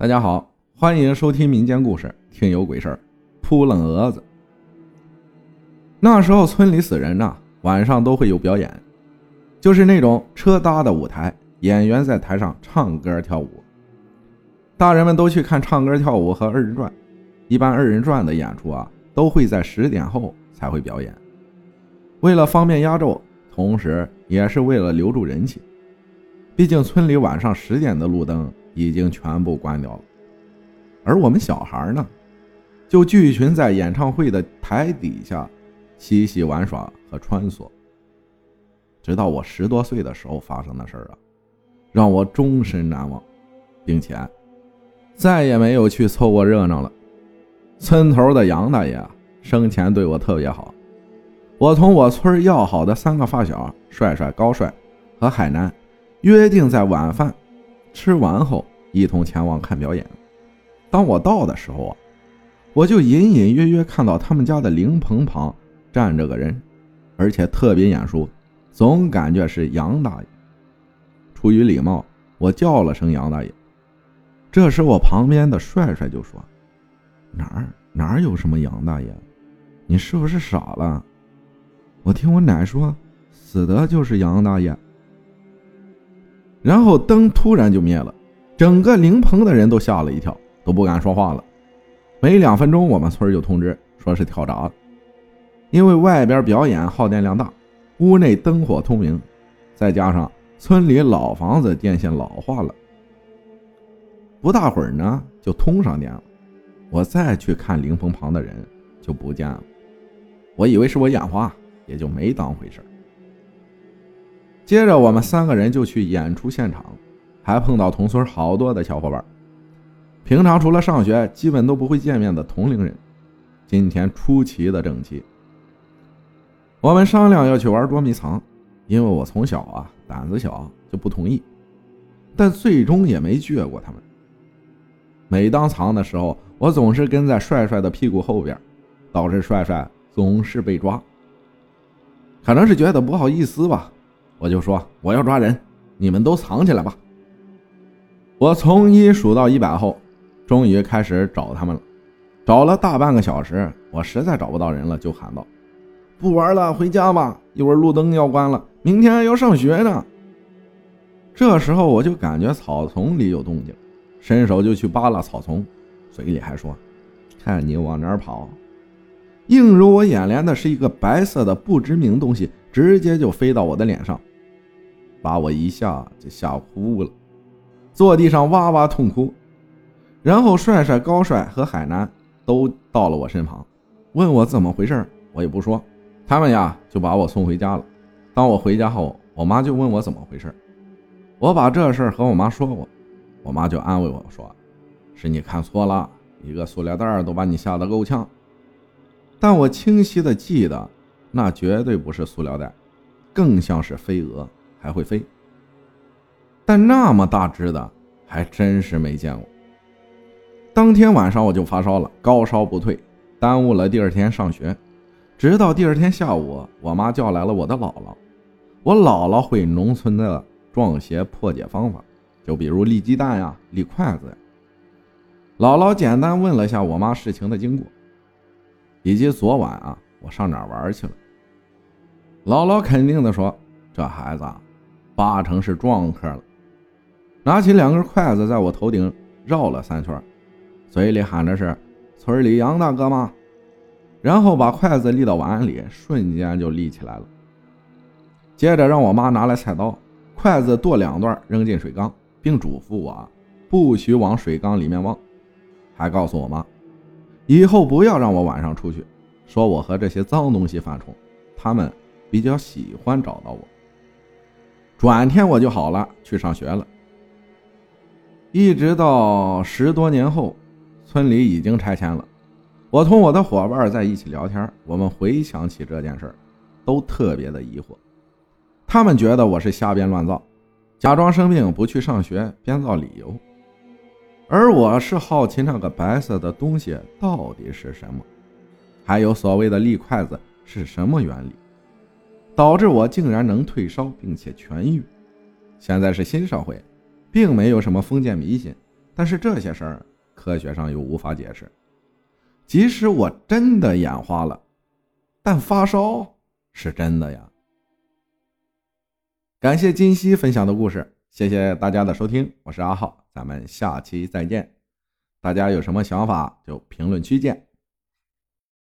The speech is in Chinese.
大家好，欢迎收听民间故事《听有鬼事儿》。扑棱蛾子。那时候村里死人呐，晚上都会有表演，就是那种车搭的舞台，演员在台上唱歌跳舞。大人们都去看唱歌跳舞和二人转。一般二人转的演出啊，都会在十点后才会表演。为了方便压轴，同时也是为了留住人气。毕竟村里晚上十点的路灯已经全部关掉了，而我们小孩呢，就聚群在演唱会的台底下嬉戏玩耍和穿梭。直到我十多岁的时候发生的事儿啊，让我终身难忘，并且再也没有去凑过热闹了。村头的杨大爷生前对我特别好，我同我村要好的三个发小帅帅、高帅和海南。约定在晚饭吃完后一同前往看表演。当我到的时候啊，我就隐隐约约看到他们家的灵棚旁站着个人，而且特别眼熟，总感觉是杨大爷。出于礼貌，我叫了声杨大爷。这时我旁边的帅帅就说：“哪儿哪儿有什么杨大爷？你是不是傻了？我听我奶说，死的就是杨大爷。”然后灯突然就灭了，整个灵棚的人都吓了一跳，都不敢说话了。没两分钟，我们村就通知说是跳闸了，因为外边表演耗电量大，屋内灯火通明，再加上村里老房子电线老化了，不大会儿呢就通上电了。我再去看灵棚旁的人就不见了，我以为是我眼花，也就没当回事。接着，我们三个人就去演出现场，还碰到同村好多的小伙伴。平常除了上学，基本都不会见面的同龄人，今天出奇的整齐。我们商量要去玩捉迷藏，因为我从小啊胆子小就不同意，但最终也没倔过他们。每当藏的时候，我总是跟在帅帅的屁股后边，导致帅帅总是被抓。可能是觉得不好意思吧。我就说我要抓人，你们都藏起来吧。我从一数到一百后，终于开始找他们了。找了大半个小时，我实在找不到人了，就喊道：“不玩了，回家吧！一会儿路灯要关了，明天要上学呢。”这时候我就感觉草丛里有动静，伸手就去扒拉草丛，嘴里还说：“看你往哪儿跑！”映入我眼帘的是一个白色的不知名东西，直接就飞到我的脸上。把我一下就吓哭了，坐地上哇哇痛哭。然后帅帅、高帅和海南都到了我身旁，问我怎么回事，我也不说。他们呀就把我送回家了。当我回家后，我妈就问我怎么回事，我把这事和我妈说过，我妈就安慰我说：“是你看错了，一个塑料袋都把你吓得够呛。”但我清晰的记得，那绝对不是塑料袋，更像是飞蛾。还会飞，但那么大只的还真是没见过。当天晚上我就发烧了，高烧不退，耽误了第二天上学。直到第二天下午，我妈叫来了我的姥姥。我姥姥会农村的撞邪破解方法，就比如立鸡蛋呀、立筷子呀。姥姥简单问了下我妈事情的经过，以及昨晚啊我上哪玩去了。姥姥肯定的说：“这孩子。”八成是撞客了，拿起两根筷子在我头顶绕了三圈，嘴里喊着是“村里杨大哥吗？”然后把筷子立到碗里，瞬间就立起来了。接着让我妈拿来菜刀，筷子剁两段扔进水缸，并嘱咐我不许往水缸里面望，还告诉我妈以后不要让我晚上出去，说我和这些脏东西犯冲，他们比较喜欢找到我。转天我就好了，去上学了。一直到十多年后，村里已经拆迁了。我同我的伙伴在一起聊天，我们回想起这件事都特别的疑惑。他们觉得我是瞎编乱造，假装生病不去上学，编造理由。而我是好奇那个白色的东西到底是什么，还有所谓的立筷子是什么原理。导致我竟然能退烧并且痊愈。现在是新社会，并没有什么封建迷信，但是这些事儿科学上又无法解释。即使我真的眼花了，但发烧是真的呀。感谢金熙分享的故事，谢谢大家的收听，我是阿浩，咱们下期再见。大家有什么想法就评论区见。